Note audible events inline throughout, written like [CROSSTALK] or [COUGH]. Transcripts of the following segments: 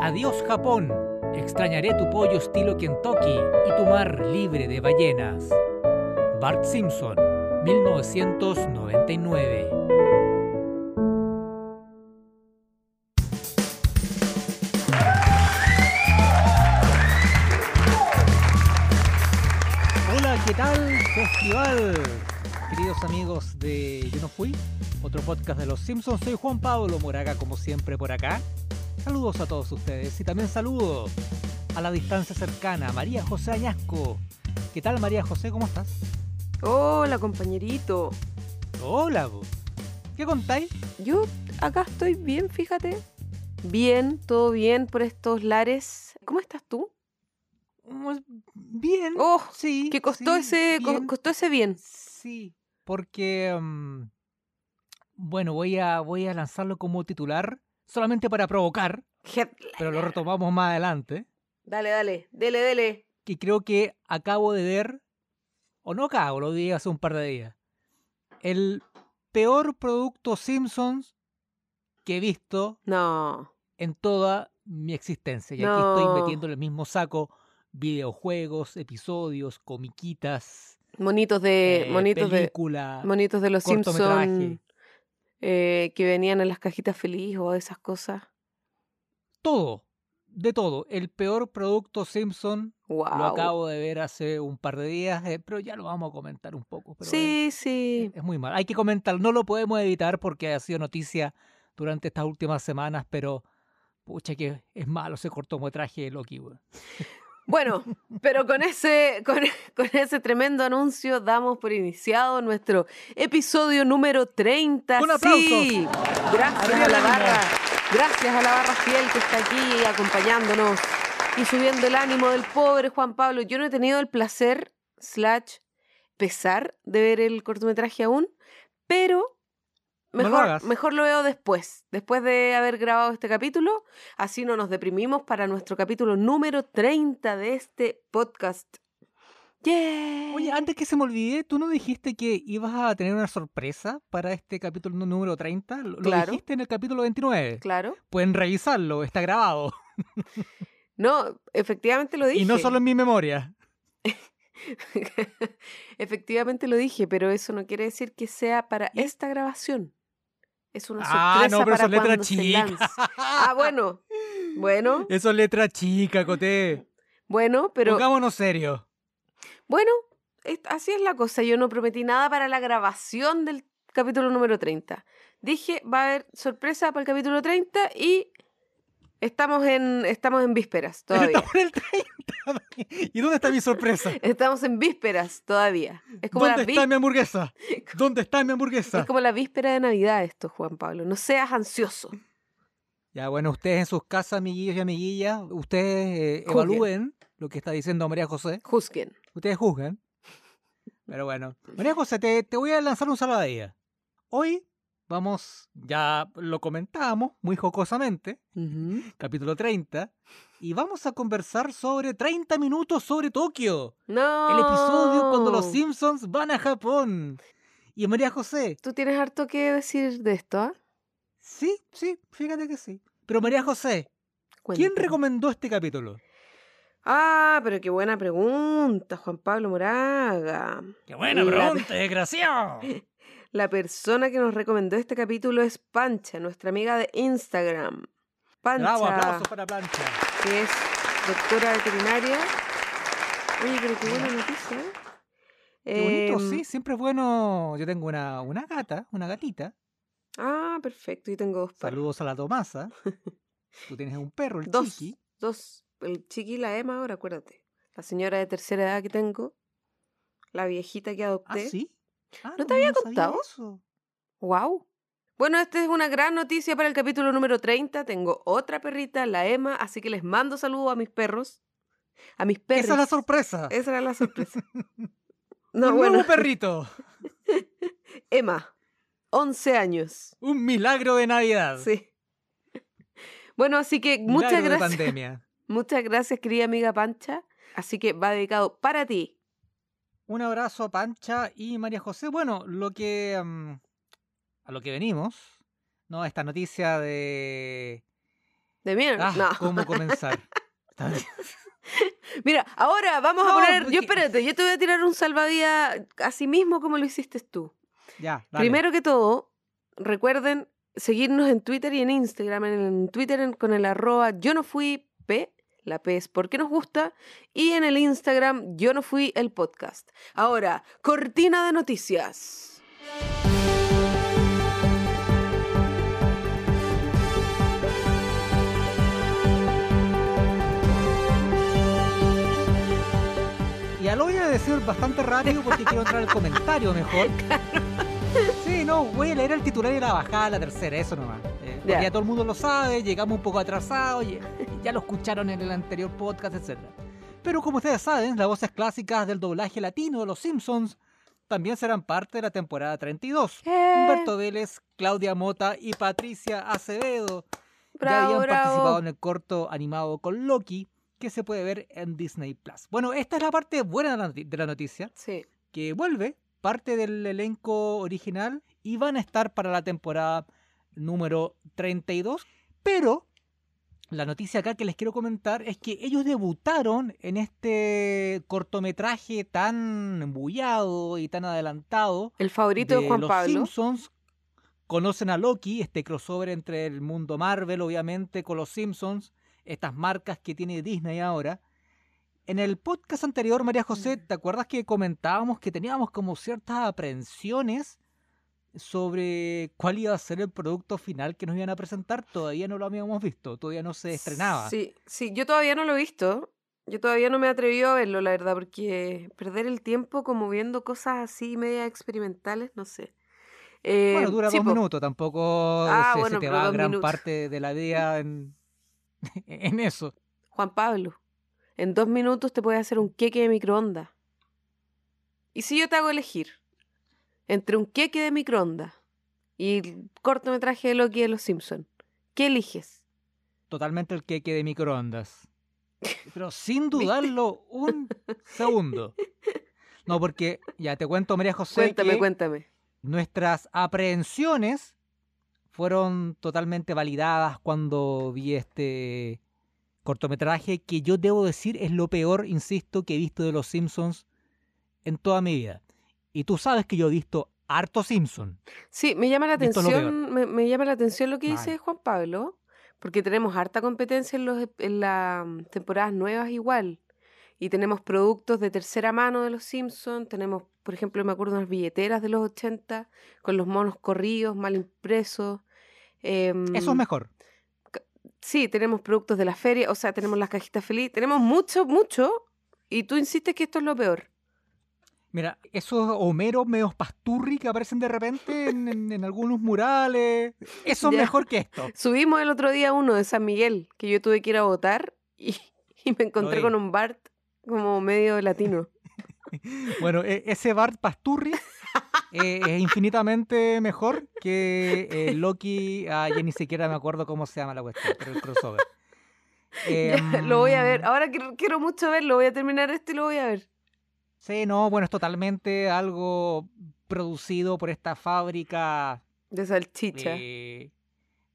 Adiós Japón. Extrañaré tu pollo estilo Kentucky y tu mar libre de ballenas. Bart Simpson, 1999. Hola, ¿qué tal? Festival. Queridos amigos de Yo no fui, otro podcast de los Simpsons, soy Juan Pablo Moraga como siempre por acá. Saludos a todos ustedes y también saludo a la distancia cercana María José Añasco. ¿Qué tal María José? ¿Cómo estás? Hola, compañerito. Hola, bo. ¿qué contáis? Yo acá estoy bien, fíjate. Bien, todo bien por estos lares. ¿Cómo estás tú? Pues, Bien. Oh, sí. que costó sí, ese bien. costó ese bien. Sí, porque mm, bueno, voy a voy a lanzarlo como titular solamente para provocar, pero lo retomamos más adelante. Dale, dale, dele, dele. que creo que acabo de ver, o no acabo, lo vi hace un par de días, el peor producto Simpsons que he visto No. en toda mi existencia. Y aquí estoy metiendo en el mismo saco videojuegos, episodios, comiquitas, Monitos de. eh, monitos de. película, Monitos de los. Simpsons. Eh, que venían en las cajitas feliz o esas cosas. todo, de todo. El peor producto Simpson Wow. lo acabo de ver hace un par de días, eh, pero ya lo vamos a comentar un poco. pero, Sí, sí. Es muy mal. Hay que comentar, no lo podemos evitar porque ha sido noticia durante estas últimas semanas, pero pucha que es malo ese cortometraje de Loki, weón. [LAUGHS] Bueno, pero con ese, con, [LAUGHS] con ese tremendo anuncio damos por iniciado nuestro episodio número 30. ¡Con aplausos! Sí, gracias a la barra, gracias a la barra fiel que está aquí acompañándonos y subiendo el ánimo del pobre Juan Pablo. Yo no he tenido el placer, slash, pesar de ver el cortometraje aún, pero No lo mejor, hagas. mejor lo veo después, después de haber grabado este capítulo. Así no nos deprimimos para nuestro capítulo número 30 de este podcast. ¡Yeah! Oye, antes que se me olvide, ¿tú no dijiste que ibas a tener una sorpresa para este capítulo nú- número 30? Lo, lo dijiste en el capítulo 29. Claro. Pueden revisarlo, está grabado. [LAUGHS] No, efectivamente lo dije. Y no solo en mi memoria. [LAUGHS] efectivamente lo dije, pero eso no quiere decir que sea para esta grabación. Es una Ah, sorpresa no, pero para son letras cuando se chicas. lance. Ah, bueno. [LAUGHS] Bueno, Eso es letra chica, Coté. bueno, pero Pongámonos serios. Bueno, es- así es la cosa. Yo no prometí nada para la grabación del capítulo número 30. Dije, va a haber sorpresa para el capítulo 30 y estamos en, estamos en vísperas [LAUGHS] todavía. Estamos en el 30. ¿Y dónde está mi sorpresa? [LAUGHS] Estamos en vísperas todavía. Es como, la, ¿Dónde está mi hamburguesa? [LAUGHS] ¿Dónde está mi hamburguesa? es como la víspera de Navidad esto, Juan Pablo. No seas ansioso. Ya, bueno, ustedes en sus casas, amiguillos y amiguillas, ustedes eh, Juzguen. evalúen lo que está diciendo María José. Juzguen. Ustedes juzgan. Pero bueno. María José, te, te voy a lanzar un saladilla. Hoy vamos, ya lo comentábamos muy jocosamente, capítulo 30, y vamos a conversar sobre 30 minutos sobre Tokio. No. El episodio cuando los Simpsons van a Japón. Y María José, Tú tienes harto que decir de esto, ¿ah? sí, sí, fíjate que sí. Pero María José, ¿quién recomendó este capítulo? Ah, pero qué buena pregunta, Juan Pablo Moraga. ¡Qué buena La- pregunta, desgraciado! [LAUGHS] La persona que nos recomendó este capítulo es Pancha, nuestra amiga de Instagram. Bravo, Pancha, aplausos para Plancha. que es doctora veterinaria. Oye, pero qué buena noticia. ¿eh? Qué bonito, Em, sí, siempre es bueno. Yo tengo una, una gata, una gatita. Ah, perfecto. Yo tengo dos perros. Saludos a la Tomasa. [LAUGHS] Tú tienes un perro, el Dos. chiqui. Dos. El chiqui y la Emma ahora, acuérdate. La señora de tercera edad que tengo. La viejita que ¿Ah, adopté. sí? Ah, ¿No te había sabía contado? eso. Wow. Bueno, esta es una gran noticia para el capítulo número 30. Tengo otra perrita, la Emma, así que les mando saludos a mis perros. A mis perros. Esa es la sorpresa. Esa era la sorpresa. [LAUGHS] un No, bueno, nuevo [LAUGHS] perrito. Emma, 11 años. Un milagro de Navidad. Sí. Bueno, así que Milagro muchas de gracias. pandemia. [LAUGHS] Muchas gracias, querida amiga Pancha. Así que va dedicado para ti. Un abrazo a Pancha y María José. Bueno, lo que mm, a lo que venimos, ¿no? Esta noticia de De mierda. Ah, no. ¿Cómo comenzar? [LAUGHS] Mira, ahora vamos a poner. Yo espérate, yo te voy a tirar un salvavidas así mismo como lo hiciste tú. ya, dale. Primero que todo, recuerden seguirnos en Twitter y en Instagram. En, Twitter con el arroba yo no fui P, la P es porque nos gusta, y en el Instagram yo no fui el podcast. Ahora, cortina de noticias. Y ya lo voy a decir bastante rápido porque quiero entrar al comentario mejor. [LAUGHS] Sí, no, voy a leer el titular y la bajada, la tercera, eso nomás. Eh, Ya. ya todo el mundo lo sabe, llegamos un poco atrasados, ya lo escucharon en el anterior podcast, etc. Pero como ustedes saben, las voces clásicas del doblaje latino de Los Simpsons también serán parte de la temporada 32. Eh, Humberto Vélez, Claudia Mota y Patricia Acevedo ya bravo, habían participado en el corto animado con Loki que se puede ver en Disney Plus. Bueno, esta es la parte buena de la noti- de la noticia, Sí. que vuelve parte del elenco original y van a estar para la temporada número 32, pero la noticia acá que les quiero comentar es que ellos debutaron en este cortometraje tan embullado y tan adelantado El favorito de, de Juan los Pablo. Simpsons conocen a Loki, este crossover entre el mundo Marvel, obviamente, con los Simpsons, estas marcas que tiene Disney ahora. En el podcast anterior, María José, Mm. ¿te acuerdas que comentábamos que teníamos como ciertas aprensiones sobre cuál iba a ser el producto final que nos iban a presentar? Todavía no lo habíamos visto, todavía no se estrenaba. Sí, sí, yo todavía no lo he visto. Yo todavía no me he atrevido a verlo, la verdad, porque perder el tiempo como viendo cosas así media experimentales, no sé. Eh, Bueno, dura sí, dos po. minutos, tampoco Ah, se, te va gran minutos. parte de la vida en, [LAUGHS] en eso. Juan Pablo, en dos minutos te puedes hacer un queque de microondas. ¿Y si yo te hago elegir entre un queque de microondas y el cortometraje de Loki de los Simpsons? ¿Qué eliges? totalmente el queque de microondas. [LAUGHS] Pero sin dudarlo un segundo. No, porque ya te cuento, María José, Cuéntame, que cuéntame. nuestras aprehensiones fueron totalmente validadas cuando vi este cortometraje que yo debo decir es lo peor, insisto, que he visto de los Simpsons en toda mi vida. Y tú sabes que yo he visto harto Simpson. Sí, me llama la atención, me, me llama la atención lo que dice Mal. Juan Pablo, porque tenemos harta competencia en, los, en las temporadas nuevas igual. Y tenemos productos de tercera mano de los Simpsons, tenemos, por ejemplo, me acuerdo unas billeteras de los 80 con los monos corridos, mal impresos. em, Eso es mejor. Sí, tenemos productos de la feria, o sea, tenemos las cajitas feliz, tenemos mucho, mucho, y tú insistes que esto es lo peor. Mira, esos Homeros medios pasturri que aparecen de repente en, en- en algunos murales, eso es Ya. mejor que esto. Subimos el otro día uno de San Miguel, que yo tuve que ir a votar y, [LAUGHS] y me encontré con un Bart como medio latino. [LAUGHS] Bueno, e- ese Bart Pasturri eh, es infinitamente mejor que eh, [LAUGHS] Loki. Ah, ya ni siquiera me acuerdo cómo se llama la cuestión, pero el crossover. Ya, lo voy a ver. Em, Ahora quiero, quiero mucho verlo. Voy a terminar esto y lo voy a ver. Sí, no, bueno, es totalmente algo producido por esta fábrica De salchicha. de,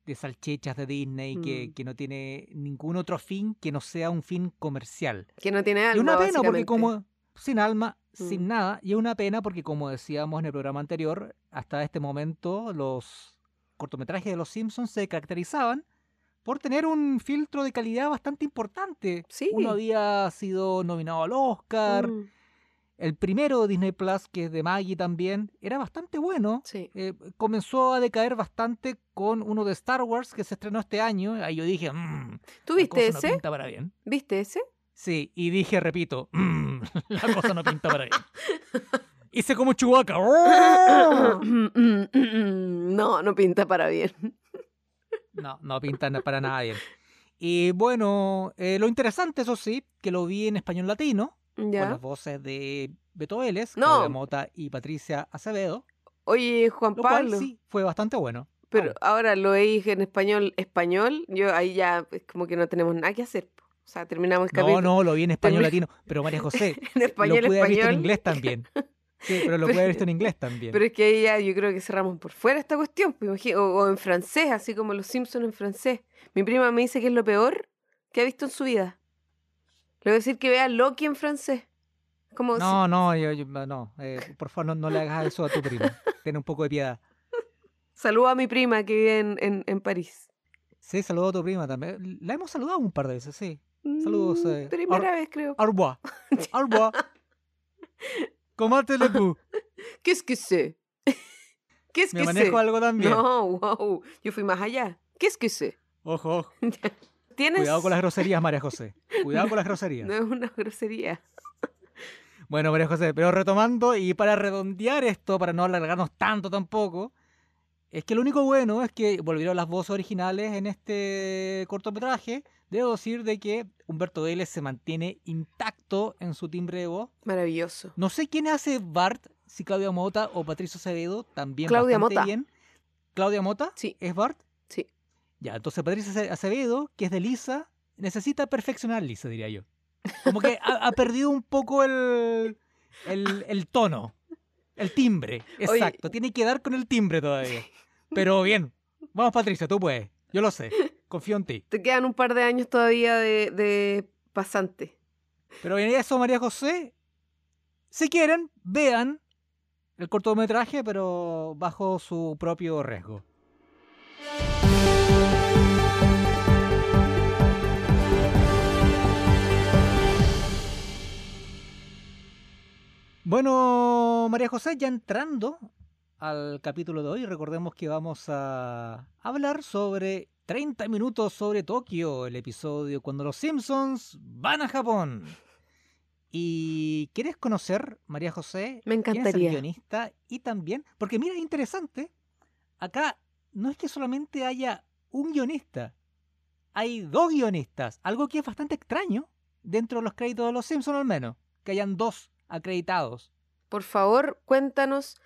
de salchichas de Disney que, Mm. que no tiene ningún otro fin que no sea un fin comercial. Que no tiene Y alma, una pena porque como sin alma, sin Mm. nada, y es una pena porque como decíamos en el programa anterior, hasta este momento los cortometrajes de los Simpsons se caracterizaban por tener un filtro de calidad bastante importante. Sí. Uno había sido nominado al Oscar, Mm, el primero de Disney Plus, que es de Maggie también, era bastante bueno. sí. Eh, comenzó a decaer bastante con uno de Star Wars que se estrenó este año. Ahí yo dije, mmm, ¿Tú la viste cosa no ese? pinta para bien. ¿Viste ese? Sí, y dije, repito, "Mm, [LAUGHS] la cosa no pinta para bien. [LAUGHS] Hice como Chewbacca. ¡Oh! [LAUGHS] no, no pinta para bien. No, no pinta para nada bien. Y bueno, eh, lo interesante, eso sí, que lo vi en español latino, con las voces de Beto Vélez, No. Claudia Mota y Patricia Acevedo, Oye, Juan lo Pablo. cual sí fue bastante bueno. Pero ahora lo veis en español, español, yo ahí ya es como que no tenemos nada que hacer. O sea, terminamos el No, capítulo. no, lo vi en español latino, pero María [LAUGHS] José, En lo español, pude haber visto en inglés también. [LAUGHS] Sí, pero lo puede haber visto en inglés también. Pero es que ahí ya yo creo que cerramos por fuera esta cuestión, pues, o, o en francés, así como los Simpsons en francés. Mi prima me dice que es lo peor que ha visto en su vida. Le voy a decir que vea Loki en francés. Como si- No, no, yo- yo- no. eh, [LAUGHS] por favor, no, no le hagas eso a tu prima. Ten un poco de piedad. saludo a mi prima que vive en, en, en París. Sí, saludo a tu prima también. La hemos saludado un par de veces, sí. Saludos, Mm, eh, primera Ar- vez, creo. Au revoir. [LAUGHS] Au revoir. Comment allez-vous? [LAUGHS] Qu'est-ce que c'est? Qu'est-ce Me que manejo algo también. No, wow. Yo fui más allá. Qu'est-ce que c'est? Ojo, ojo. ¿Tienes? Cuidado con las groserías, María José. Cuidado con las groserías. [LAUGHS] No es una grosería. [LAUGHS] Bueno, María José, pero retomando y para redondear esto, para no alargarnos tanto tampoco, es que lo único bueno es que volvieron las voces originales en este cortometraje. Debo decir de que Humberto Vélez se mantiene intacto en su timbre de voz. Maravilloso. No sé quién hace Bart, si Claudia Mota o Patricio Acevedo, también Claudia bastante Mota. bien. ¿Claudia Mota? Sí. ¿Es Bart? Ya, entonces Patricia Ace- Acevedo, que es de Lisa, necesita perfeccionar Lisa, diría yo. Como que ha, ha perdido un poco el, el, el tono, el timbre. Oye. Exacto, tiene que dar con el timbre todavía. Pero bien, vamos Patricia, tú puedes. Yo lo sé, confío en ti. Te quedan un par de años todavía de, de pasante. Pero bien, eso, María José, si quieren, vean el cortometraje, pero bajo su propio riesgo. Bueno, María José, ya entrando al capítulo de hoy, recordemos que vamos a hablar sobre 30 minutos sobre Tokio, el episodio cuando los Simpsons van a Japón. ¿Y quieres conocer, María José, Me quién es el encantaría. guionista? Y también, porque mira, es interesante, acá no es que solamente haya un guionista, hay dos guionistas, algo que es bastante extraño dentro de los créditos de los Simpsons al menos, que hayan dos acreditados. Por favor, cuéntanos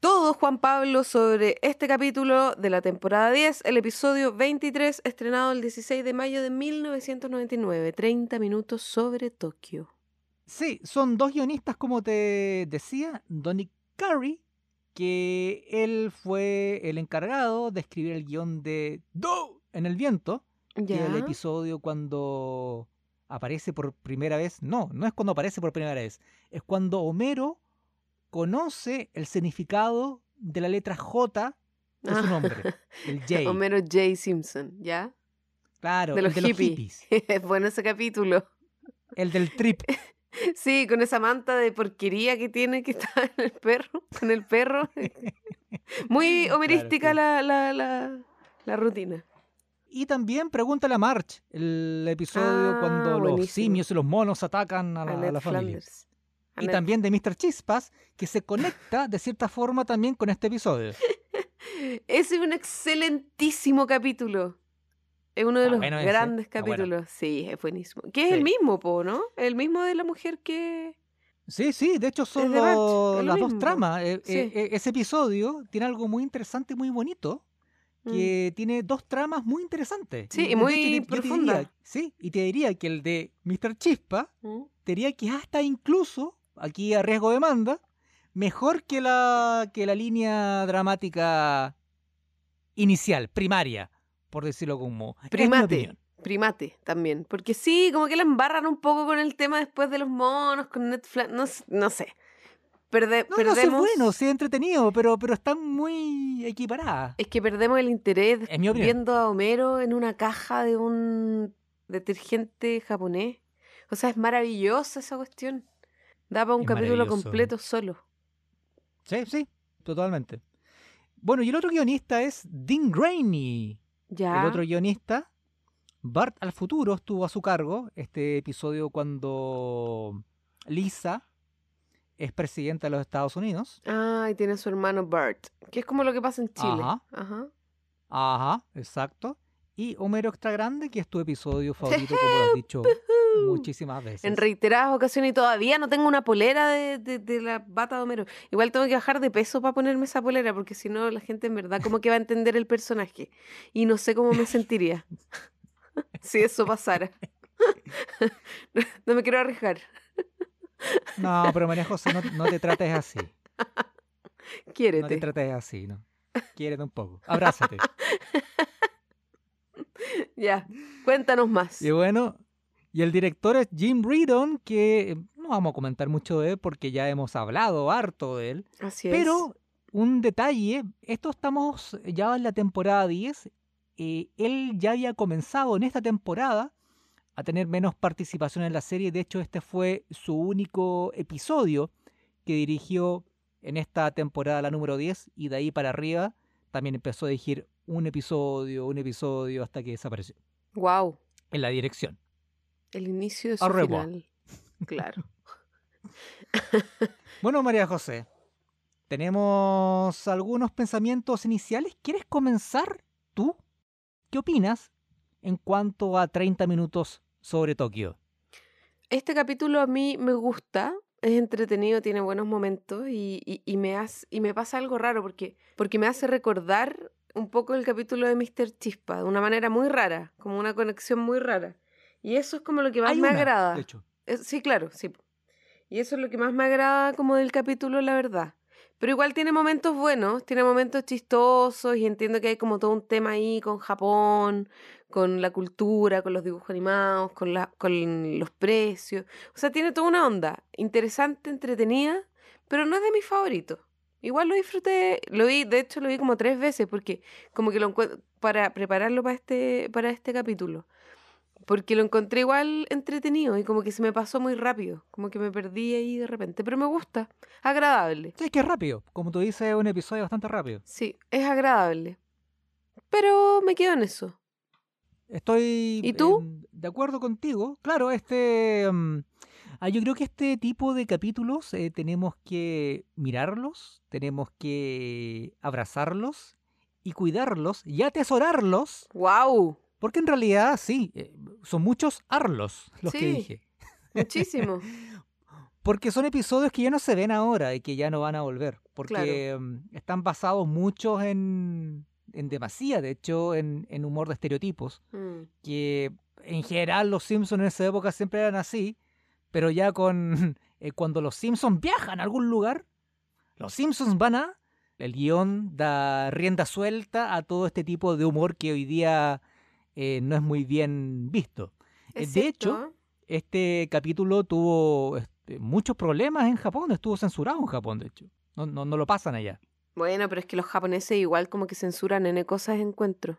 todo, Juan Pablo, sobre este capítulo de la temporada 10, el episodio 23, estrenado el 16 de mayo de 1999. 30 minutos sobre Tokio. Sí, son dos guionistas, como te decía, Donny Curry, que él fue el encargado de escribir el guion de Do en el viento, Ya. el episodio cuando aparece por primera vez. No, no es cuando aparece por primera vez, es cuando Homero conoce el significado de la letra J de su Ah. nombre, el [LAUGHS] J. Homero J. Simpson, ¿ya? Claro, de el los de los hippies, [LAUGHS] Es bueno ese capítulo. el del trip. [LAUGHS] Sí, con esa manta de porquería que tiene que está [LAUGHS] en el perro, con el perro. [LAUGHS] Muy Claro, homerística sí. la, la, la, la rutina. Y también pregúntale a March, el episodio Ah, cuando los simios y los monos atacan a la, A a Ned la familia. Y también de Mr. Chispas, que se conecta de cierta forma también con este episodio. Ese [LAUGHS] es un excelentísimo capítulo. Es uno de Está los bueno ese, grandes está bueno. capítulos. Sí, es buenísimo. Que es Sí. el mismo, po, ¿no? El mismo de la mujer que. Sí, sí, de hecho son de March, los- es lo las dos mismo. tramas. Eh, Sí. eh, eh, ese episodio tiene algo muy interesante y muy bonito, Mm. que tiene dos tramas muy interesantes. Sí, y de muy hecho, yo- yo te profunda. diría- sí, y te diría que el de Mr. Chispa, Mm. te diría que hasta incluso, aquí a riesgo de demanda, mejor que la, que la línea dramática inicial, primaria, por decirlo como. Primate. Primate también. Porque sí, como que la embarran un poco con el tema después de los monos, con Netflix. No, no sé. Perde- No, no, sí es bueno, sí es entretenido, pero, pero están muy equiparadas. Es que perdemos el interés viendo a Homero en una caja de un detergente japonés. O sea, es maravillosa esa cuestión. Da para un Es capítulo completo solo. Sí, sí, totalmente. Bueno, y el otro guionista es Dean Rainey. Ya. El otro guionista, Bart al futuro, estuvo a su cargo este episodio cuando Lisa es presidenta de los Estados Unidos. Ah, y tiene su hermano Bart. Que es como lo que pasa en Chile. Ajá. Ajá. Ajá, exacto. Y Homero Extra Grande, que es tu episodio [LAUGHS] favorito, como lo has dicho muchísimas veces. En reiteradas ocasiones y todavía no tengo una polera de, de- de la bata de Homero. Igual tengo que bajar de peso para ponerme esa polera, porque si no la gente en verdad como que va a entender el personaje. Y no sé cómo me sentiría [LAUGHS] si eso pasara. [LAUGHS] no me quiero arriesgar. No, pero María José, no, no te trates así. [LAUGHS] No te Quiérete. trates así, ¿no? Quiérete un poco. Abrázate. Ya, cuéntanos más. Y bueno, y el director es Jim Reardon, que no vamos a comentar mucho de él porque ya hemos hablado harto de él. Así es. Pero un detalle, esto estamos ya en la temporada 10. eh, él ya había comenzado en esta temporada a tener menos participación en la serie. De hecho, este fue su único episodio que dirigió en esta temporada, la número 10, y de ahí para arriba también empezó a dirigir un episodio, un episodio, hasta que desapareció Wow, en la dirección. El inicio de su final. Claro. [LAUGHS] [LAUGHS] Bueno, María José, tenemos algunos pensamientos iniciales. ¿Quieres comenzar tú? ¿Qué opinas en cuanto a 30 minutos sobre Tokio? Este capítulo a mí me gusta, es entretenido, tiene buenos momentos y, y- y me, hace, y me pasa algo raro porque, porque me hace recordar un poco el capítulo de Mr. Chispa, de una manera muy rara, como una conexión muy rara. Y eso es como lo que más Hay me una, agrada. De hecho. Es- sí, claro, sí. Y eso es lo que más me agrada como del capítulo, la verdad. Pero igual tiene momentos buenos, tiene momentos chistosos y entiendo que hay como todo un tema ahí con Japón, con la cultura, con los dibujos animados, con, la, con los precios. O sea, tiene toda una onda interesante, entretenida, pero no es de mis favoritos. Igual lo disfruté, lo vi, de hecho lo vi como tres veces porque como que lo encuentro para prepararlo para este, para este capítulo. Porque lo encontré igual entretenido y como que se me pasó muy rápido, como que me perdí ahí de repente, pero me gusta, agradable. Sí, es que es rápido. Como tú dices, es un episodio bastante rápido. Sí, es agradable. Pero me quedo en eso. Estoy ¿Y tú? de acuerdo contigo. Claro, este... em, ah, yo creo que este tipo de capítulos eh, tenemos que mirarlos, tenemos que abrazarlos y cuidarlos y atesorarlos ¡Wow! Porque en realidad sí, eh, son muchos arlos los que dije. Muchísimo. [LAUGHS] Porque son episodios que ya no se ven ahora y que ya no van a volver. Porque mm, están basados muchos en, en demasía, de hecho, en, en humor de estereotipos. Mm, Que en general los Simpsons en esa época siempre eran así. Pero ya con [LAUGHS] eh, cuando los Simpsons viajan a algún lugar, los Simpsons van a... El guion da rienda suelta a todo este tipo de humor que hoy día eh, no es muy bien visto. Eh, es de cierto, hecho, este capítulo tuvo este, muchos problemas en Japón, estuvo censurado en Japón, de hecho. No, no, no lo pasan allá. Bueno, pero es que los japoneses igual como que censuran N cosas encuentro.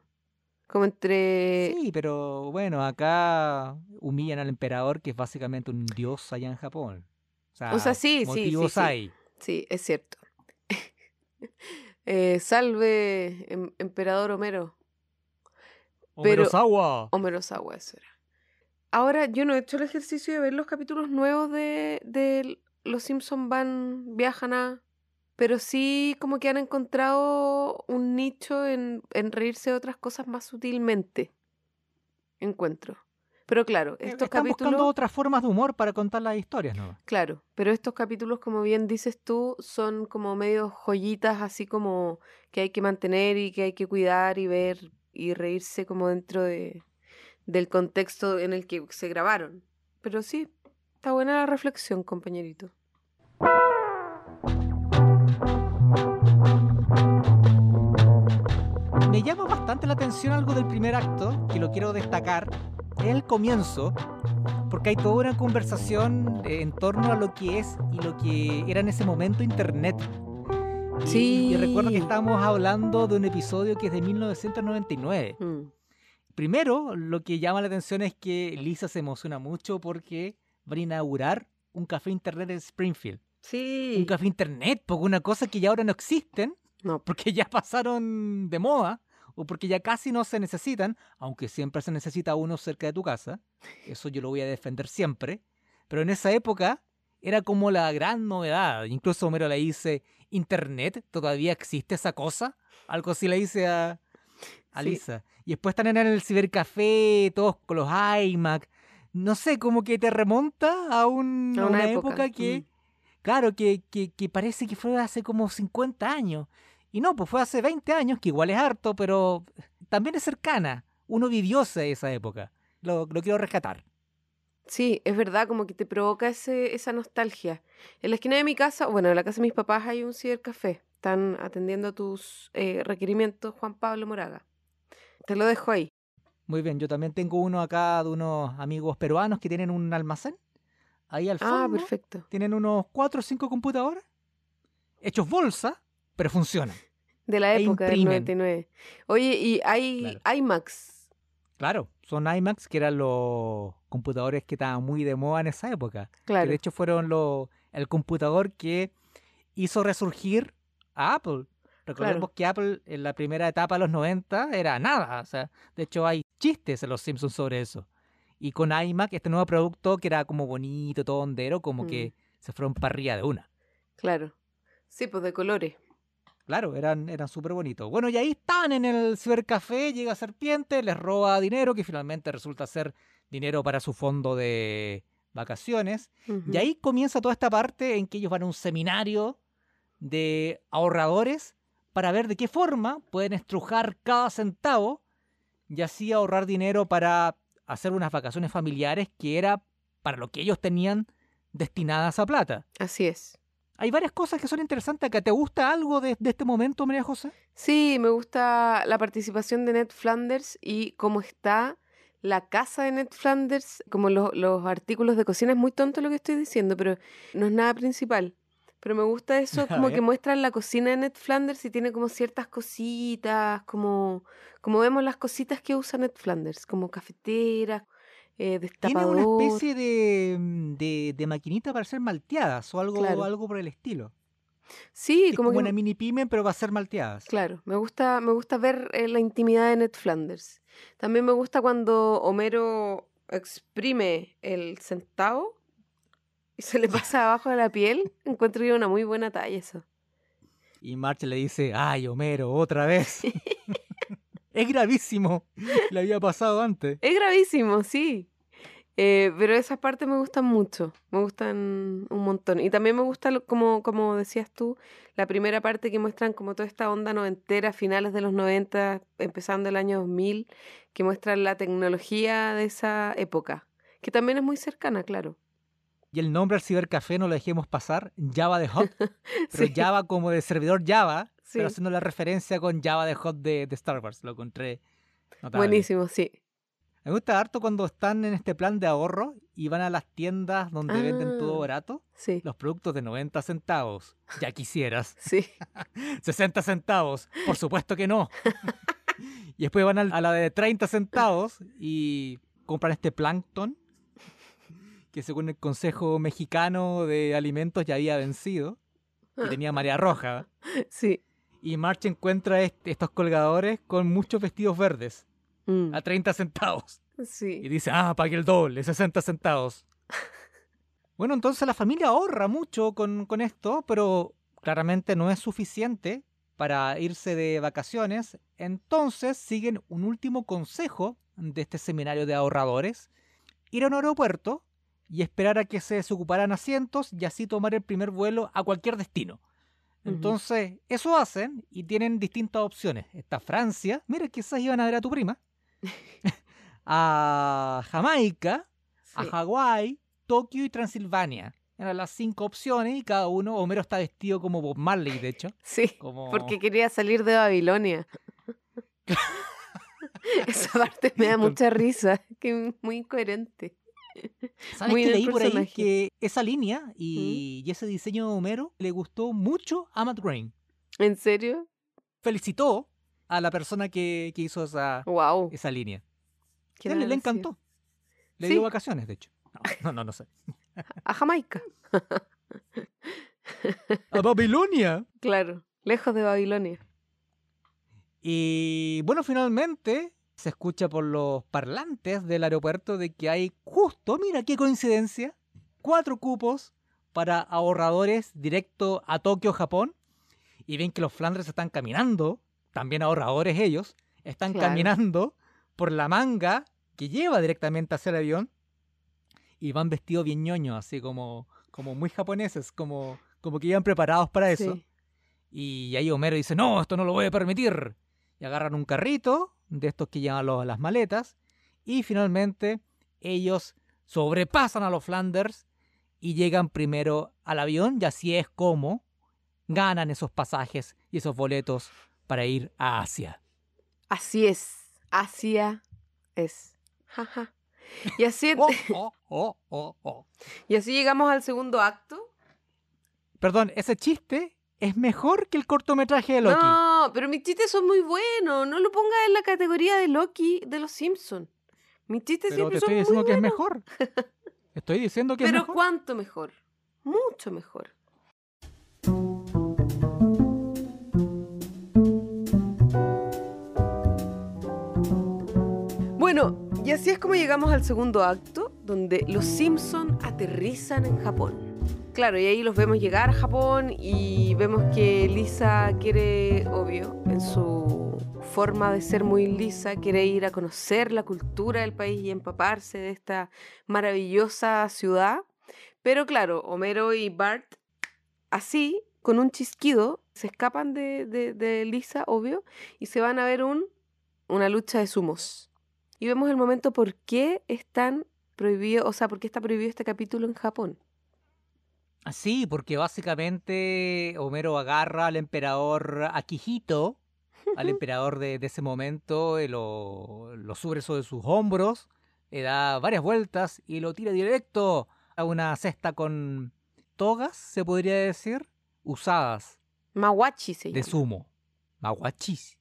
Como entre... Sí, pero bueno, acá humillan al emperador, que es básicamente un dios allá en Japón. O sea, O sea, sí, sí, sí, sí. hay. Sí, es cierto. [LAUGHS] Eh, salve, em- emperador Homero. Pero- Omerosawa. Homero Sawa, eso era. Ahora, yo no he hecho el ejercicio de ver los capítulos nuevos de, de Los Simpson van, viajan a... Pero sí como que han encontrado un nicho en, en reírse de otras cosas más sutilmente. Encuentro. Pero claro, Eh, estos Están capítulos... buscando otras formas de humor para contar las historias, ¿no? Claro, pero estos capítulos, como bien dices tú, son como medio joyitas, así como que hay que mantener y que hay que cuidar y ver y reírse como dentro de, del contexto en el que se grabaron. Pero sí, está buena la reflexión, compañerito. Me llama bastante la atención algo del primer acto, que lo quiero destacar, es el comienzo, porque hay toda una conversación eh, en torno a lo que es y lo que era en ese momento Internet. Y- Sí. Y recuerdo que estábamos hablando de un episodio que es de 1999. Mm, Primero, lo que llama la atención es que Lisa se emociona mucho porque van a inaugurar un café internet en Springfield. Sí. Un café internet, porque una cosa que ya ahora no existen, No, porque ya pasaron de moda o porque ya casi no se necesitan, aunque siempre se necesita uno cerca de tu casa. Eso yo lo voy a defender siempre. Pero en esa época era como la gran novedad. Incluso Homero le dice, ¿Internet? ¿Todavía existe esa cosa? Algo así le dice a, a Sí. Lisa. Y después están en el cibercafé, todos con los iMac. No sé, como que te remonta a, un- a a una, una época. época que, mm. Claro, que, que, que parece que fue hace como 50 años. Y no, pues fue hace 20 años, que igual es harto, pero también es cercana. Uno vivió esa esa época. Lo, lo quiero rescatar. Sí, es verdad, como que te provoca ese, esa nostalgia. En la esquina de mi casa, bueno, en la casa de mis papás hay un cibercafé. Están atendiendo tus eh, requerimientos, Juan Pablo Moraga. Te lo dejo ahí. Muy bien, yo también tengo uno acá de unos amigos peruanos que tienen un almacén. Ahí al fondo. Ah, perfecto. Tienen unos cuatro o cinco computadores hechos bolsa, pero funcionan. De la E época del imprimen. 99. Oye, ¿y hay iMacs? Claro, son iMacs que eran los computadores que estaban muy de moda en esa época. Que Claro. de hecho fueron los el computador que hizo resurgir a Apple. Recordemos que Apple en la primera etapa de los 90 era nada. O sea, de hecho hay chistes en los Simpsons sobre eso. Y con iMac, este nuevo producto que era como bonito, todo hondero, como Mm. que se fueron para arriba de una. Claro. Sí, pues de colores. Claro, eran, eran súper bonitos. Bueno, y ahí están en el cibercafé, llega Serpiente, les roba dinero, que finalmente resulta ser dinero para su fondo de vacaciones. Y ahí comienza toda esta parte en que ellos van a un seminario de ahorradores para ver de qué forma pueden estrujar cada centavo y así ahorrar dinero para hacer unas vacaciones familiares que era para lo que ellos tenían destinadas a plata. Así es. Hay varias cosas que son interesantes acá. ¿Te gusta algo de, de este momento, María José? Sí, me gusta la participación de Ned Flanders y cómo está la casa de Ned Flanders, como lo- los artículos de cocina. Es muy tonto lo que estoy diciendo, pero no es nada principal. Pero me gusta eso, [LAUGHS] como que muestran la cocina de Ned Flanders y tiene como ciertas cositas, como, como vemos las cositas que usa Ned Flanders, como cafeteras, eh, Tiene una especie de, mm, de, de maquinita para hacer malteadas o algo, Claro. algo por el estilo. Sí, Es como como que una mini pyme, pero va a ser malteadas. Claro, me gusta, me gusta ver eh, la intimidad de Ned Flanders. También me gusta cuando Homero exprime el centavo y se le pasa [LAUGHS] abajo de la piel. Encuentro yo una muy buena talla eso. Y Marge le dice, ay, Homero, otra vez. [LAUGHS] es gravísimo. Le había pasado antes. Es gravísimo, sí. Eh, pero esas partes me gustan mucho, me gustan un montón. Y también me gusta, lo- como, como decías tú, la primera parte que muestran como toda esta onda noventera, finales de los 90, empezando el año 2000, que muestran la tecnología de esa época, que también es muy cercana, claro. Y el nombre al cibercafé no lo dejemos pasar, Java de Hot, [LAUGHS] pero Sí, Java como de servidor Java, sí. pero haciendo la referencia con Java de Hot de, de Star Wars. Lo encontré notable. Buenísimo, sí. Me gusta harto cuando están en este plan de ahorro y van a las tiendas donde venden todo Ah. barato, Sí, los productos de 90 centavos. Ya quisieras. [LAUGHS] sí. [LAUGHS] 60 centavos. Por supuesto que no. [LAUGHS] y después van a la de 30 centavos y compran este plancton que según el Consejo Mexicano de Alimentos ya había vencido y tenía marea roja. Sí. Y March encuentra est- estos colgadores con muchos vestidos verdes Mm, a 30 centavos. Y Sí. dice, ah, pagué el doble, 60 centavos. [LAUGHS] Bueno, entonces la familia ahorra mucho con, con esto, pero claramente no es suficiente para irse de vacaciones. Entonces siguen un último consejo de este seminario de ahorradores. Ir a un aeropuerto y esperar a que se desocuparan asientos y así tomar el primer vuelo a cualquier destino. Entonces, eso hacen y tienen distintas opciones. Está Francia, mira, quizás iban a ver a tu prima. [LAUGHS] [LAUGHS] a Jamaica, a. Hawái, Tokio y Transilvania. Eran las cinco opciones y cada uno, Homero está vestido como Bob Marley, de hecho. Sí, Como... porque quería salir de Babilonia. [LAUGHS] Esa parte me da mucha risa, que es muy incoherente. [LAUGHS] ¿Sabes muy que leí por ahí que esa línea y, y ese diseño de Homero le gustó mucho a Matt Groening? ¿En serio? Felicitó a la persona que, que hizo esa, Wow. esa línea. ¿quién A él le encantó. Le Sí. dio vacaciones, de hecho. No, no, no, no sé. [LAUGHS] A Jamaica, [LAUGHS] ¡A Babilonia! claro, lejos de Babilonia. Y bueno, finalmente se escucha por los parlantes del aeropuerto de que hay justo, mira qué coincidencia, cuatro cupos para ahorradores directo a Tokio, Japón. Y ven que los Flandres están caminando, también ahorradores ellos, están Claro. caminando por la manga que lleva directamente hacia el avión y van vestidos bien ñoños, así como, como muy japoneses, como, como que iban preparados para eso. Sí. Y ahí Homero dice, no, esto no lo voy a permitir. Y agarran un carrito de estos que llevan los- las maletas. Y finalmente ellos sobrepasan a los Flanders y llegan primero al avión y así es como ganan esos pasajes y esos boletos para ir a Asia. Así es. Asia es. Jaja. Y [LAUGHS] así, Oh, oh, oh, oh, oh. y así llegamos al segundo acto. Perdón, ese chiste es mejor que el cortometraje de Loki. No, pero mis chistes son muy buenos. No lo pongas en la categoría de Loki de los Simpsons. Mis chistes pero siempre te son estoy muy diciendo que es mejor. [LAUGHS] Estoy diciendo que es Pero mejor. ¿cuánto mejor? Mucho mejor. Bueno, y así es como llegamos al segundo acto, donde los Simpson aterrizan en Japón. Claro, y ahí los vemos llegar a Japón y vemos que Lisa quiere, obvio, en su forma de ser muy lisa, quiere ir a conocer la cultura del país y empaparse de esta maravillosa ciudad. Pero claro, Homero y Bart, así, con un chisquido, se escapan de, de- de Lisa, obvio, y se van a ver un, una lucha de sumos. Y vemos el momento por qué están prohibidos, o sea, por qué está prohibido este capítulo en Japón. Ah, Sí, porque básicamente Homero agarra al emperador Akihito, al emperador de, de ese momento, y lo, lo sube sobre sus hombros, le da varias vueltas y lo tira directo a una cesta con togas, se podría decir, usadas Mawachi se llama. de sumo. Maguachis.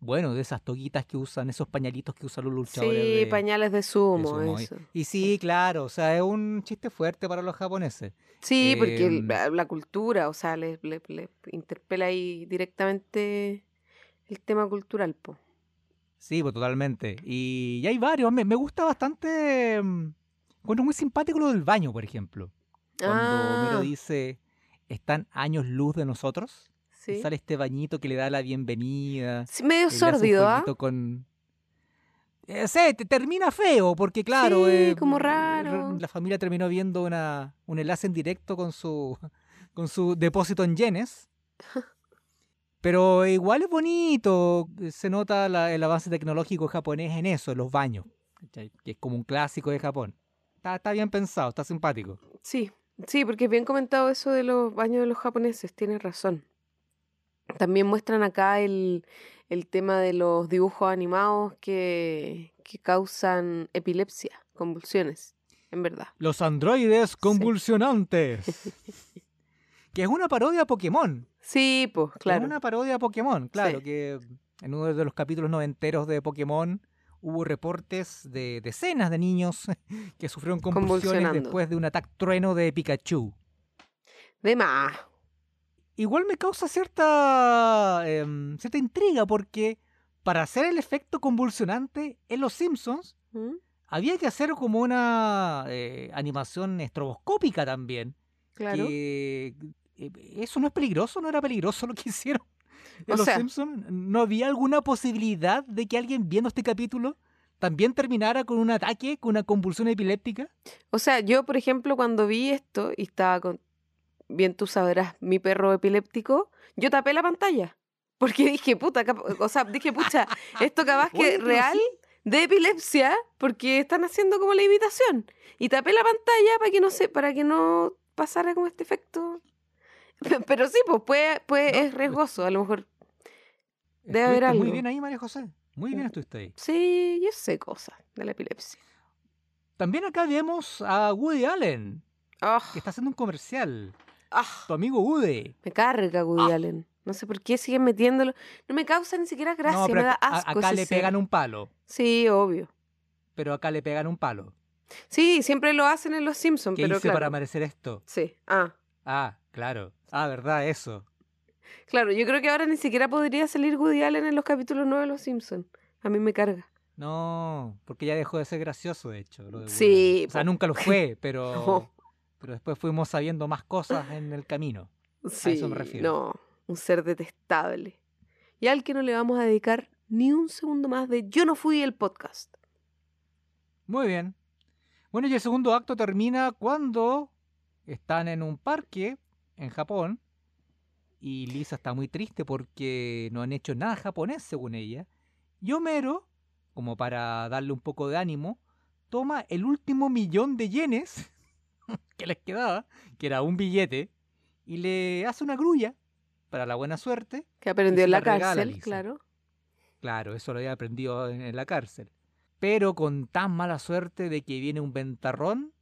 Bueno, de esas toguitas que usan, esos pañalitos que usan los luchadores. Sí, de- pañales de sumo, eso. Y sí, claro, o sea, es un chiste fuerte para los japoneses. Sí, porque Em, la, la cultura, o sea, le, le- le interpela ahí directamente el tema cultural, po. Sí, pues totalmente. Y, y hay varios. Me, me gusta bastante. Bueno, muy simpático lo del baño, por ejemplo. Cuando Homero Ah, dice, están años luz de nosotros. Sí. sale este bañito que le da la bienvenida. Sí, medio sórdido, ¿ah? con... Eh, sé, te termina feo, porque claro, Sí, eh, como raro. la familia terminó viendo una, un enlace en directo con su, con su depósito en yenes. [LAUGHS] Pero igual es bonito, se nota la- el avance tecnológico japonés en eso, en los baños, que es como un clásico de Japón. Está, está bien pensado, está simpático. Sí, sí, porque es bien comentado eso de los baños de los japoneses, tienes razón. También muestran acá el, el tema de los dibujos animados que, que causan epilepsia, convulsiones, en verdad. Los androides convulsionantes. [LAUGHS] que es una parodia a Pokémon. Sí, pues, Es claro. una parodia a Pokémon, claro, Sí. que en uno de los capítulos noventeros de Pokémon hubo reportes de decenas de niños [LAUGHS] que sufrieron convulsiones después de un ataque trueno de Pikachu. De más. Igual me causa cierta, em, cierta intriga porque para hacer el efecto convulsionante en Los Simpsons ¿Mm? había que hacer como una eh, animación estroboscópica también. Claro. que, eh, eso no es peligroso, no era peligroso [LAUGHS] lo que hicieron. En O Los sea- Simpsons no había alguna posibilidad de que alguien viendo este capítulo también terminara con un ataque, con una convulsión epiléptica. O sea, yo, por ejemplo, cuando vi esto y estaba con, bien tú sabrás, mi perro epiléptico, yo tapé la pantalla. Porque dije, puta, o sea, dije, pucha, esto capaz [LAUGHS] que real de epilepsia, porque están haciendo como la imitación. Y tapé la pantalla para que no se, para que no pasara como este efecto. Pe- [LAUGHS] Pero sí, pues puede, puede, No, es riesgoso, a lo mejor. Debe haber Muy algo. bien ahí, María José. Muy bien Mm. estuviste ahí. Sí, yo sé cosas de la epilepsia. También acá vemos a Woody Allen, Ah, que está haciendo un comercial. Ah. Tu amigo Woody. Me carga Woody Ah. Allen. No sé por qué siguen metiéndolo. No me causa ni siquiera gracia, no, me da asco. acá le ser. pegan un palo. Sí, obvio. Pero acá le pegan un palo. Sí, siempre lo hacen en Los Simpsons, ¿Qué pero hice claro. para merecer esto? Sí, ah, Ah, claro. Ah, verdad, eso. claro. Yo creo que ahora ni siquiera podría salir Woody Allen en los capítulos 9 de Los Simpsons. A mí me carga. No, porque ya dejó de ser gracioso, de hecho. lo de Woody Sí. O sea, nunca lo fue, [LAUGHS] pero, No. Pero después fuimos sabiendo más cosas en el camino. Sí, eso me refiero. no, un ser detestable. Y al que no le vamos a dedicar ni un segundo más de Yo no fui el podcast. Muy bien. Bueno, y el segundo acto termina cuando están en un parque en Japón y Lisa está muy triste porque no han hecho nada japonés, según ella. Y Homero, como para darle un poco de ánimo, toma el último millón de yenes [LAUGHS] que les quedaba, que era un billete, y le hace una grulla para la buena suerte. Que aprendió en la cárcel, claro. Claro, eso lo había aprendido en, en la cárcel. Pero con tan mala suerte de que viene un ventarrón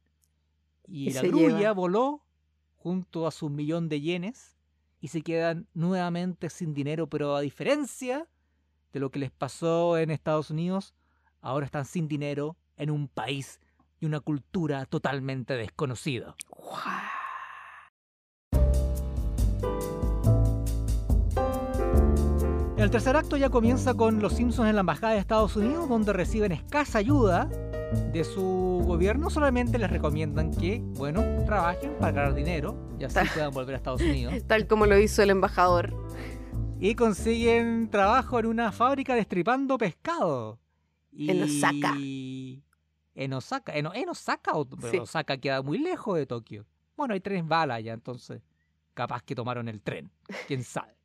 y, Y la grulla lleva. voló junto a su millón de yenes y se quedan nuevamente sin dinero, pero a diferencia de lo que les pasó en Estados Unidos, ahora están sin dinero en un país y una cultura totalmente desconocida. Guau. El tercer acto ya comienza con los Simpsons en la Embajada de Estados Unidos, donde reciben escasa ayuda de su gobierno. Solamente les recomiendan que, bueno, trabajen para ganar dinero y así puedan volver a Estados Unidos. [LAUGHS] Tal como lo hizo el embajador. Y consiguen trabajo en una fábrica destripando pescado. Y... En Osaka. En Osaka. En, en Osaka, pero Sí. Osaka queda muy lejos de Tokio. Bueno, hay trenes bala allá, entonces capaz que tomaron el tren. ¿Quién sabe?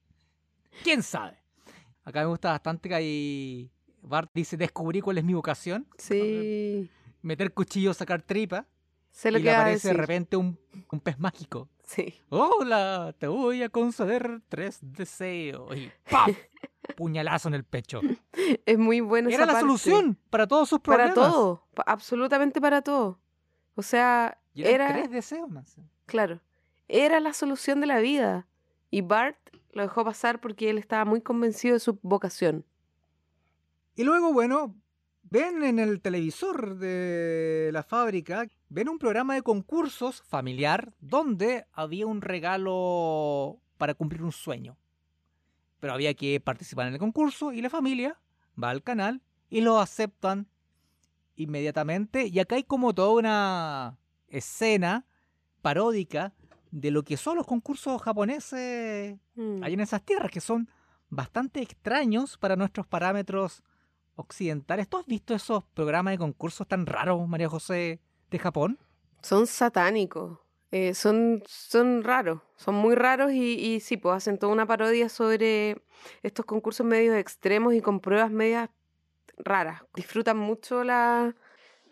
¿Quién sabe? Acá me gusta bastante que hay... Bart dice, descubrí cuál es mi vocación. Sí. Meter cuchillo, sacar tripa. Sé lo y que le aparece de repente un, un pez mágico. Sí. Hola, te voy a conceder tres deseos. Y. [LAUGHS] Puñalazo en el pecho. [LAUGHS] Es muy bueno Era la solución para todos sus problemas. Para todo. absolutamente para todo. O sea, Y era. tres deseos más. Claro. Era la solución de la vida. Y Bart lo dejó pasar porque él estaba muy convencido de su vocación. Y luego, bueno, ven en el televisor de la fábrica, ven un programa de concursos familiar donde había un regalo para cumplir un sueño. Pero había que participar en el concurso y la familia va al canal y lo aceptan inmediatamente. Y acá hay como toda una escena paródica de lo que son los concursos japoneses Mm. hay en esas tierras que son bastante extraños para nuestros parámetros occidentales. ¿Tú has visto esos programas de concursos tan raros, María José, de Japón? Son satánicos. Eh, son, son raros. Son muy raros y, y sí, pues hacen toda una parodia sobre estos concursos medios extremos y con pruebas medias raras. Disfrutan mucho la,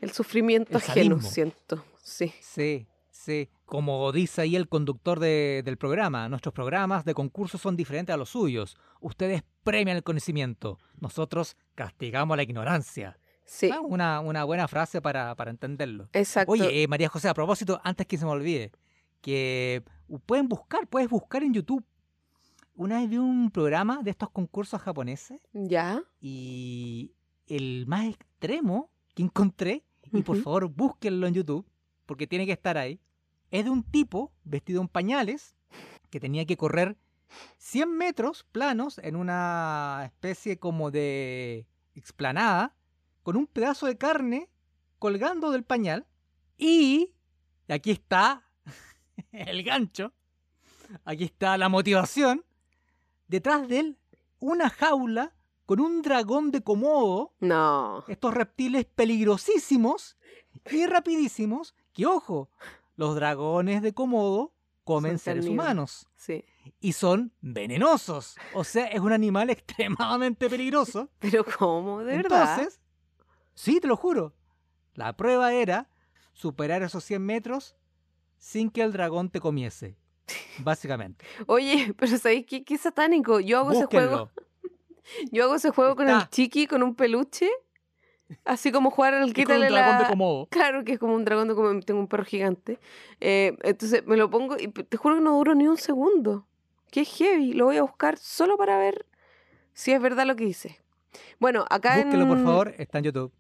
el sufrimiento El ajeno, siento. Sí. Sí, sí. Como dice ahí el conductor de- del programa, nuestros programas de concursos son diferentes a los suyos. Ustedes premian el conocimiento, nosotros castigamos la ignorancia. Sí. Ah, Una, una buena frase para, para entenderlo. Exacto. Oye, eh, María José, a propósito, antes que se me olvide, que pueden buscar, puedes buscar en YouTube. Una vez vi un programa de estos concursos japoneses ¿Ya? y el más extremo que encontré, y por favor búsquenlo en YouTube, porque tiene que estar ahí, es de un tipo vestido en pañales que tenía que correr 100 metros planos en una especie como de explanada con un pedazo de carne colgando del pañal y aquí está [LAUGHS] el gancho, aquí está la motivación, detrás de él una jaula con un dragón de Komodo No. estos reptiles peligrosísimos y rapidísimos que, ojo, los dragones de Komodo comen Son seres carnívoros. humanos Sí. y son venenosos. O sea, es un animal [LAUGHS] extremadamente peligroso. Pero ¿cómo? ¿De verdad? Entonces, sí, te lo juro. La prueba era superar esos 100 metros sin que el dragón te comiese. [LAUGHS] Básicamente. Oye, pero ¿sabéis qué, qué satánico? Yo hago ese juego. [LAUGHS] Yo hago ese juego con el chiqui, con un peluche. Así como jugar al con un quítale dragón de la... Komodo. Claro que es como un dragón, de como tengo un perro gigante. Eh, entonces me lo pongo y te juro que no duro ni un segundo. Es heavy. Lo voy a buscar solo para ver si es verdad lo que dice. Bueno, acá Búsquenlo, por favor. Está en YouTube.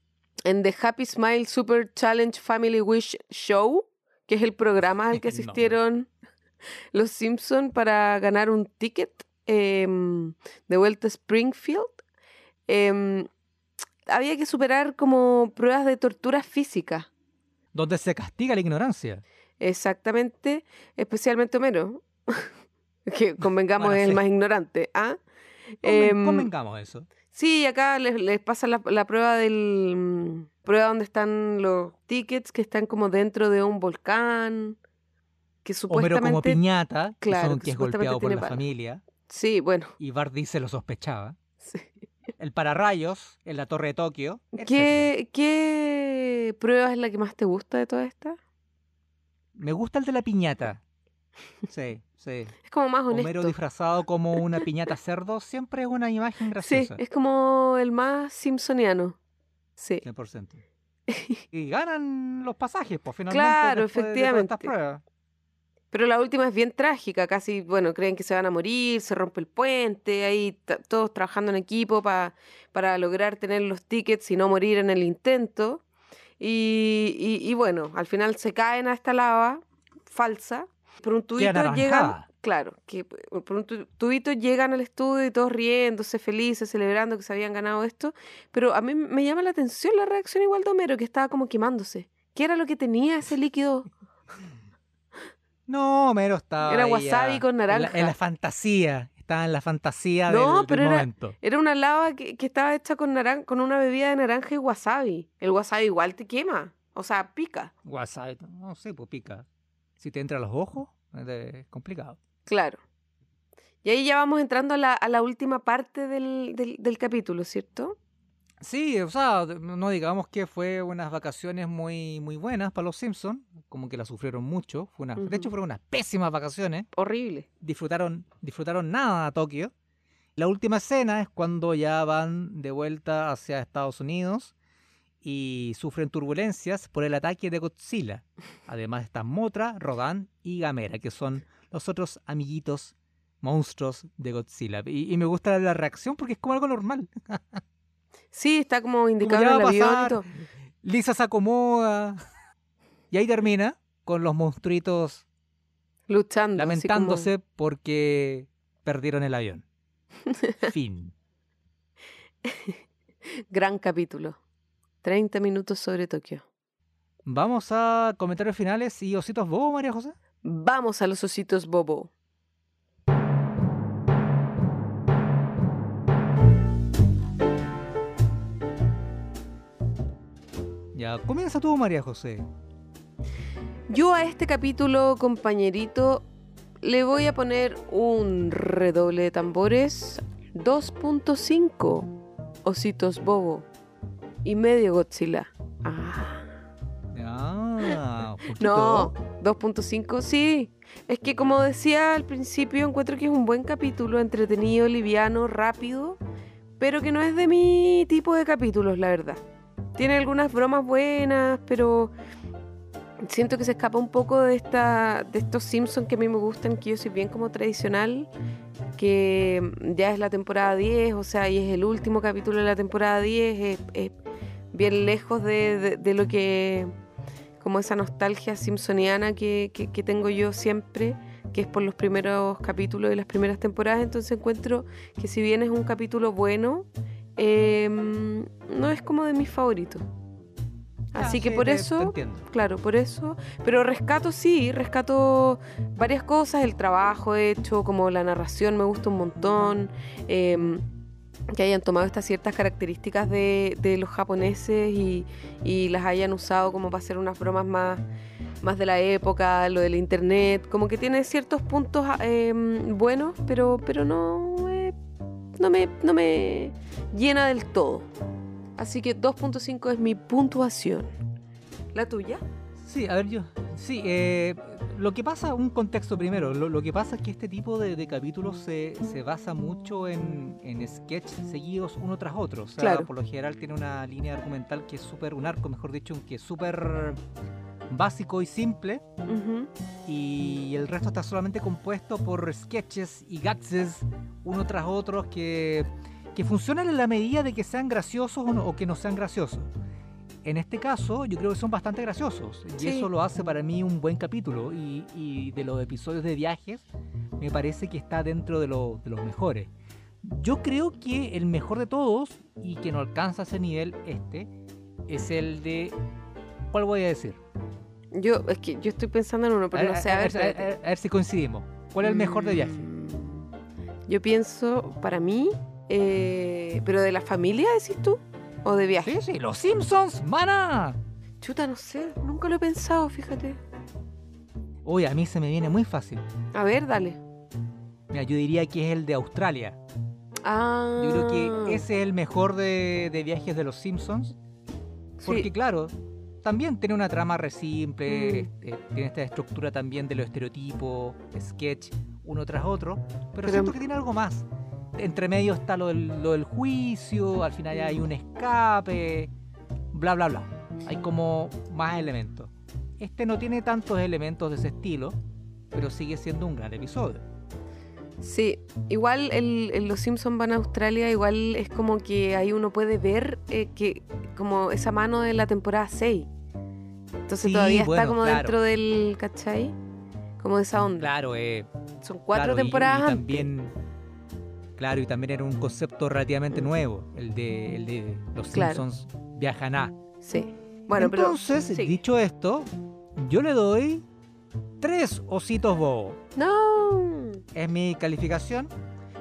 En The Happy Smile Super Challenge Family Wish Show, que es el programa al que [LAUGHS] El asistieron [LAUGHS] los Simpson para ganar un ticket em, de vuelta a Springfield, em, había que superar como pruebas de tortura física. Donde se castiga la ignorancia. Exactamente, especialmente Homero, [LAUGHS] que convengamos Bueno, es el sí. más ignorante. ¿ah? Conven- Em, convengamos eso. Sí, acá les, les pasa la, la prueba del mm, prueba donde están los tickets que están como dentro de un volcán que Homero como supuestamente piñata, que, claro, son- que que es supuestamente golpeado por la familia, sí, bueno, y Bart dice lo sospechaba. [LAUGHS] sí. el pararrayos en la Torre de Tokio. ¿Qué, ¿Qué prueba es la que más te gusta de toda esta? Me gusta el de la piñata. Sí, sí. Es como más honesto. Homero disfrazado como [LAUGHS] una piñata cerdo siempre es una imagen Sí, graciosa. es como el más simpsoniano. Sí. 100%. [LAUGHS] Y ganan los pasajes, pues finalmente. Claro, después de estas efectivamente. pruebas. Pero la última es bien trágica, casi, bueno, creen que se van a morir, se rompe el puente, ahí todos trabajando en equipo pa- para lograr tener los tickets y no morir en el intento. Y, y- y bueno, al final se caen a esta lava falsa. Por un tubito llegan, claro, que por un tu- tubito llegan al estudio y todos riéndose, felices, celebrando que se habían ganado esto. Pero a mí me llama la atención la reacción igual de Homero, que estaba como quemándose. ¿Qué era lo que tenía ese líquido? No, Homero estaba. Era wasabi con en la- naranja. En la, fantasía. Estaba en la fantasía No, del, del pero era- momento. Era una lava que, que estaba hecha con, naran con una bebida de naranja y wasabi. El wasabi igual te quema. O sea, pica. Wasabi, no sé, pues pica. Si te entra a los ojos, es complicado. Claro. Y ahí ya vamos entrando a la, a la última parte del, del, del capítulo, ¿cierto? Sí, o sea, no digamos que fue unas vacaciones muy, muy buenas para los Simpsons, como que la sufrieron mucho. Fue una, De hecho, fueron unas pésimas vacaciones. Horrible. Disfrutaron, disfrutaron nada a Tokio. La última escena es cuando ya van de vuelta hacia Estados Unidos y sufren turbulencias por el ataque de Godzilla. Además están Motra, Rodan y Gamera, que son los otros amiguitos monstruos de Godzilla. Y, y me gusta la reacción porque es como algo normal. [LAUGHS] Sí, está como indicado en el avión y pasar, todo. Lisa se acomoda. Y ahí termina con los monstruitos Luchando. como- lamentándose porque perdieron el avión. [LAUGHS] fin. Gran capítulo. 30 minutos sobre Tokio. Vamos a comentarios finales y ositos bobo, María José. Vamos a los ositos bobo. Ya, comienza tú, María José. Yo a este capítulo, compañerito, le voy a poner un redoble de tambores 2.5 ositos bobo y medio Godzilla. Ah, Ah, no, poquito. 2.5 sí. Es que como decía al principio, encuentro que es un buen capítulo, entretenido, liviano, rápido, pero que no es de mi tipo de capítulos, la verdad. Tiene algunas bromas buenas, pero siento que se escapa un poco de esta de estos Simpsons que a mí me gustan, que yo soy bien como tradicional, que ya es la temporada 10, o sea, y es el último capítulo de la temporada 10, es, es bien lejos de, de- de lo que, como esa nostalgia simpsoniana que, que- que tengo yo siempre, que es por los primeros capítulos de las primeras temporadas, entonces encuentro que si bien es un capítulo bueno, eh, no es como de mis favoritos. Ah, Así que sí, por te- eso... Claro, por eso. Pero rescato, sí, rescato varias cosas. El trabajo hecho, como la narración, me gusta un montón. em, que hayan tomado estas ciertas características de, de los japoneses y, y las hayan usado como para hacer unas bromas más, más de la época, lo del internet. Como que tiene ciertos puntos em, buenos, pero, pero no, eh, no, me, no me llena del todo. Así que 2.5 es mi puntuación. ¿La tuya? Sí, a ver, yo. Sí, eh, lo que pasa, un contexto primero. Lo, lo que pasa es que este tipo de, de capítulos se, se basa mucho en, en sketches seguidos uno tras otro. O sea, Claro. por lo general tiene una línea argumental que es súper, un arco, mejor dicho, que es súper básico y simple. Ujú. y el resto está solamente compuesto por sketches y gags uno tras otro que, que funcionan en la medida de que sean graciosos o, no- o que no sean graciosos. En este caso, yo creo que son bastante graciosos y Sí. eso lo hace para mí un buen capítulo. Y, y de los episodios de viajes, me parece que está dentro de, lo- de los mejores. Yo creo que el mejor de todos y que no alcanza ese nivel, este, es el de. ¿Cuál voy a decir? Yo, es que yo estoy pensando en uno, pero no sé, a ver, a ver, a ver si coincidimos. ¿Cuál es el mejor de viaje? Mm, Yo pienso, para mí, eh, pero de la familia, decís tú, o de viaje. Sí, sí, los Simpsons, mana. Chuta, no sé, nunca lo he pensado, fíjate. Uy, a mí se me viene muy fácil. A ver, dale. Mira, yo diría que es el de Australia. Ah. Yo creo que ese es el mejor de, de viajes de los Simpsons. Porque Sí. claro, también tiene una trama re simple, Mm. eh, tiene esta estructura también de los estereotipos, sketch, uno tras otro, pero, Pero- siento que tiene algo más. Entre medio está lo del, lo del juicio, al final ya hay un escape, bla, bla, bla. Hay como más elementos. Este no tiene tantos elementos de ese estilo, pero sigue siendo un gran episodio. Sí, igual el, el Los Simpsons van a Australia, igual es como que ahí uno puede ver eh, que como esa mano de la temporada 6. Entonces Sí, todavía bueno, está como claro. dentro del, ¿cachai? Como de esa onda. Claro, eh, Son cuatro Claro, y- temporadas y, antes. también claro y también era un concepto relativamente nuevo el de, el de los Claro. Simpsons viajan a Sí. Bueno, entonces pero. sí. dicho esto yo le doy tres ositos bobos No. es mi calificación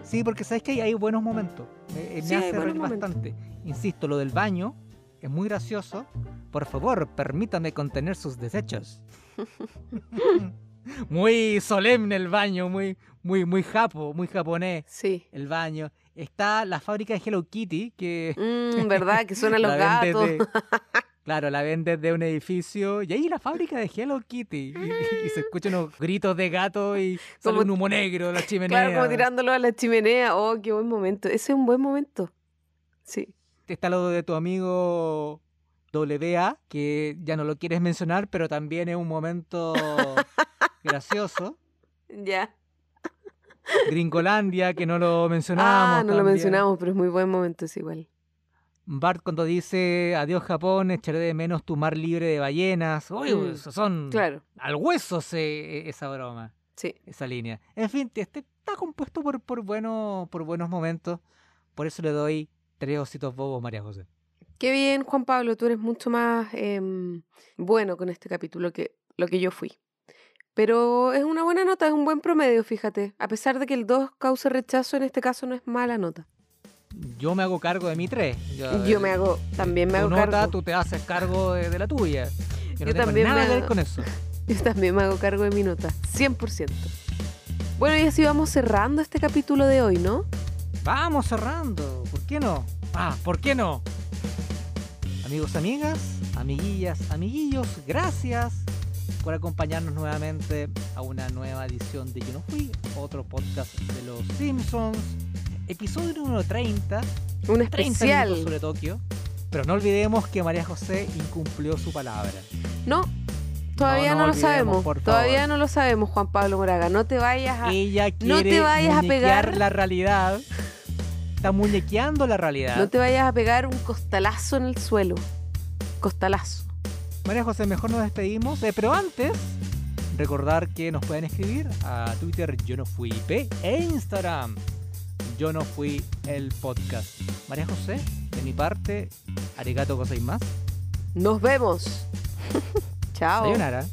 sí porque sabes que hay, hay buenos momentos me, me Sí, hay hace reír bastante insisto lo del baño es muy gracioso por favor permítame contener sus desechos [LAUGHS] muy solemne el baño muy muy muy japo muy japonés Sí. el baño. Está la fábrica de Hello Kitty, que Mm, ¿Verdad? Que suenan [LAUGHS] los gatos. desde- [LAUGHS] claro, la ven desde un edificio. Y ahí la fábrica de Hello Kitty. Y, y se escuchan unos gritos de gato y sale Como- un humo negro de la [LAUGHS] chimenea. Claro, como tirándolo a la chimenea. Oh, qué buen momento. Ese es un buen momento. Sí. Está lo de tu amigo WA, que ya no lo quieres mencionar, pero también es un momento gracioso. Ya. Gringolandia, que no lo mencionábamos. Ah, no lo mencionamos, pero es muy buen momento, es igual. Bart cuando dice adiós Japón, echaré de menos tu mar libre de ballenas. Uy, Mm, esos son Claro, al hueso se- esa broma, sí. esa línea. En fin, este está compuesto por, por, buenos, por buenos momentos. Por eso le doy tres ositos bobos, María José. Qué bien, Juan Pablo, tú eres mucho más em, bueno con este capítulo que lo que yo fui. Pero es una buena nota, es un buen promedio, fíjate. A pesar de que el 2 cause rechazo, en este caso no es mala nota. Yo me hago cargo de mi tres. Yo, Yo me hago, también me hago nota, cargo. tú te haces cargo de, de la tuya. Yo, Yo también nada me que ver hago- con eso. [LAUGHS] Yo también me hago cargo de mi nota, 100%. Bueno, y así vamos cerrando este capítulo de hoy, ¿no? Vamos cerrando. ¿Por qué no? Ah, ¿por qué no? Amigos, amigas, amiguillas, amiguillos, gracias por acompañarnos nuevamente a una nueva edición de Yo No Fui, otro podcast de los Simpsons, episodio número 30, Un 30 especial. sobre Tokio. Pero no olvidemos que María José incumplió su palabra. No, todavía No, no, no lo sabemos. Todavía no lo sabemos, Juan Pablo Moraga. No te vayas a... Ella quiere no te vayas a pegar. la realidad. Está muñequeando la realidad. No te vayas a pegar un costalazo en el suelo. Costalazo. María José, mejor nos despedimos. eh, pero antes, recordar que nos pueden escribir a Twitter Yo No Fui IP e Instagram Yo No Fui el podcast. María José, de mi parte, arigato más. Nos vemos. [LAUGHS] Chao. Sayonara.